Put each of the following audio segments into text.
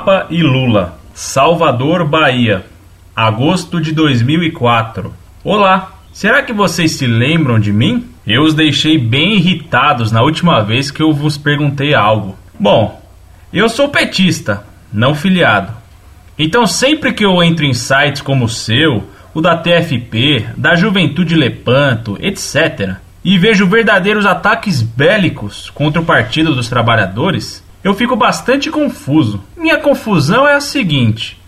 Papa e Lula, Salvador, Bahia, agosto de 2004. Olá, será que vocês se lembram de mim? Eu os deixei bem irritados na última vez que eu vos perguntei algo. Bom, eu sou petista, não filiado. Então sempre que eu entro em sites como o seu, o da TFP, da Juventude Lepanto, etc., e vejo verdadeiros ataques bélicos contra o Partido dos Trabalhadores, eu fico bastante confuso. Minha confusão é a seguinte: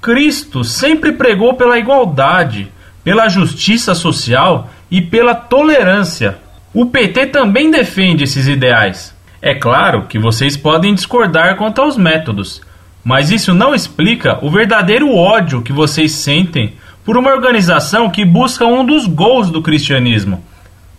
Cristo sempre pregou pela igualdade, pela justiça social e pela tolerância. O PT também defende esses ideais. É claro que vocês podem discordar quanto aos métodos, mas isso não explica o verdadeiro ódio que vocês sentem por uma organização que busca um dos gols do cristianismo: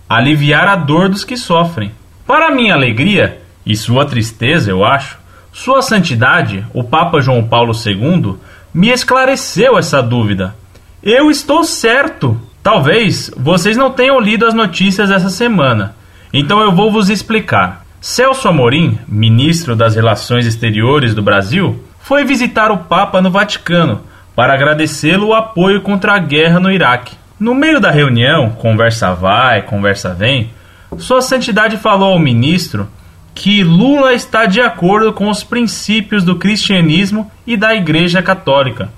aliviar a dor dos que sofrem. Para minha alegria, e sua tristeza, eu acho, Sua Santidade, o Papa João Paulo II, me esclareceu essa dúvida. Eu estou certo. Talvez vocês não tenham lido as notícias essa semana, então eu vou vos explicar. Celso Amorim, ministro das Relações Exteriores do Brasil, foi visitar o Papa no Vaticano para agradecê-lo o apoio contra a guerra no Iraque. No meio da reunião, conversa vai, conversa vem, Sua Santidade falou ao ministro que Lula está de acordo com os princípios do cristianismo e da Igreja Católica.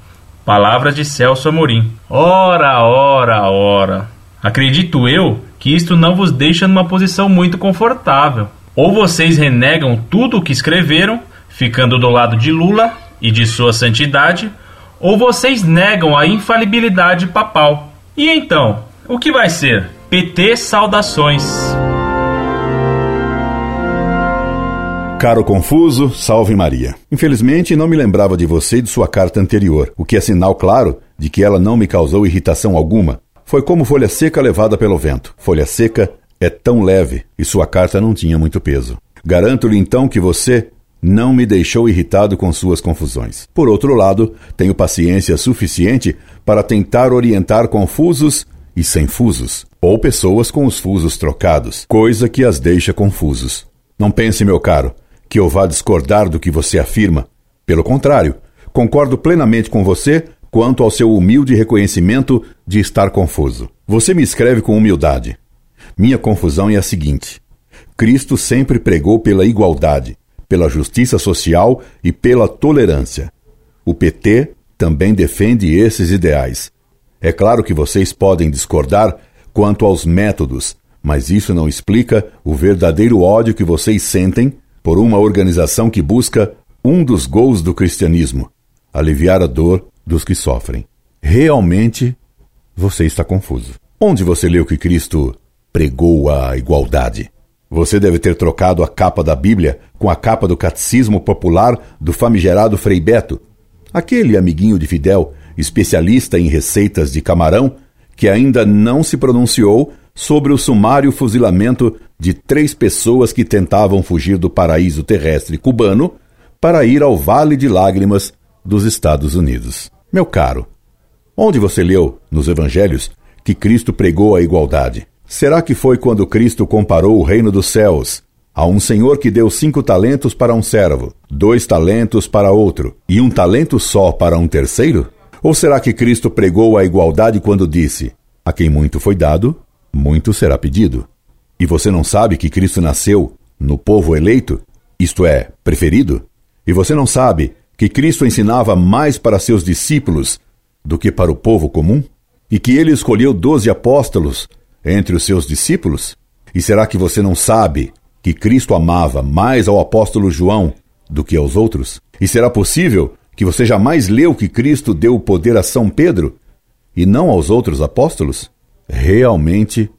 Palavras de Celso Amorim. Ora, ora, ora. Acredito eu que isto não vos deixa numa posição muito confortável. Ou vocês renegam tudo o que escreveram, ficando do lado de Lula e de sua santidade, ou vocês negam a infalibilidade papal. E então, o que vai ser? PT saudações. Caro Confuso, salve Maria. Infelizmente, não me lembrava de você e de sua carta anterior, o que é sinal claro de que ela não me causou irritação alguma. Foi como folha seca levada pelo vento. Folha seca é tão leve e sua carta não tinha muito peso. Garanto-lhe então que você não me deixou irritado com suas confusões. Por outro lado, tenho paciência suficiente para tentar orientar confusos e sem fusos, ou pessoas com os fusos trocados, coisa que as deixa confusos. Não pense, meu caro, que eu vá discordar do que você afirma. Pelo contrário, concordo plenamente com você quanto ao seu humilde reconhecimento de estar confuso. Você me escreve com humildade. Minha confusão é a seguinte: Cristo sempre pregou pela igualdade, pela justiça social e pela tolerância. O PT também defende esses ideais. É claro que vocês podem discordar quanto aos métodos, mas isso não explica o verdadeiro ódio que vocês sentem por uma organização que busca um dos gols do cristianismo: aliviar a dor dos que sofrem. Realmente, você está confuso. Onde você leu que Cristo pregou a igualdade? Você deve ter trocado a capa da Bíblia com a capa do Catecismo Popular do famigerado Frei Beto, aquele amiguinho de Fidel, especialista em receitas de camarão, que ainda não se pronunciou sobre o sumário fuzilamento de três pessoas que tentavam fugir do paraíso terrestre cubano para ir ao Vale de Lágrimas dos Estados Unidos. Meu caro, onde você leu nos evangelhos que Cristo pregou a igualdade? Será que foi quando Cristo comparou o reino dos céus a um senhor que deu cinco talentos para um servo, dois talentos para outro e um talento só para um terceiro? Ou será que Cristo pregou a igualdade quando disse: A quem muito foi dado, muito será pedido. E você não sabe que Cristo nasceu no povo eleito, isto é, preferido? E você não sabe que Cristo ensinava mais para seus discípulos do que para o povo comum? E que ele escolheu doze apóstolos entre os seus discípulos? E será que você não sabe que Cristo amava mais ao apóstolo João do que aos outros? E será possível que você jamais leu que Cristo deu o poder a São Pedro e não aos outros apóstolos? Realmente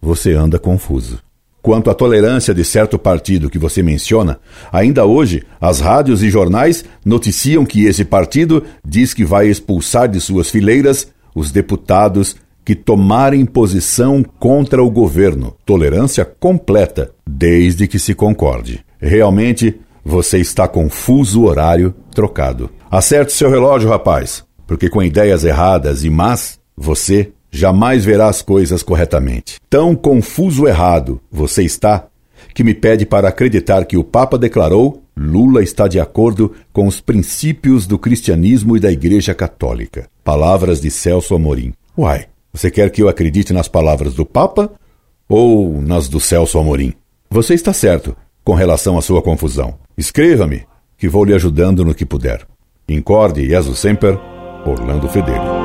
você anda confuso. Quanto à tolerância de certo partido que você menciona, ainda hoje as rádios e jornais noticiam que esse partido diz que vai expulsar de suas fileiras os deputados que tomarem posição contra o governo. Tolerância completa, desde que se concorde. Realmente, você está com fuso horário trocado. Acerte seu relógio, rapaz, porque com ideias erradas e más, você jamais verá as coisas corretamente. Tão confuso errado você está que me pede para acreditar que o Papa declarou, Lula está de acordo com os princípios do cristianismo e da Igreja Católica. Palavras de Celso Amorim. Uai, você quer que eu acredite nas palavras do Papa ou nas do Celso Amorim? Você está certo com relação à sua confusão. Escreva-me, que vou lhe ajudando no que puder. Incorde Jesus Semper, Orlando Fedeli.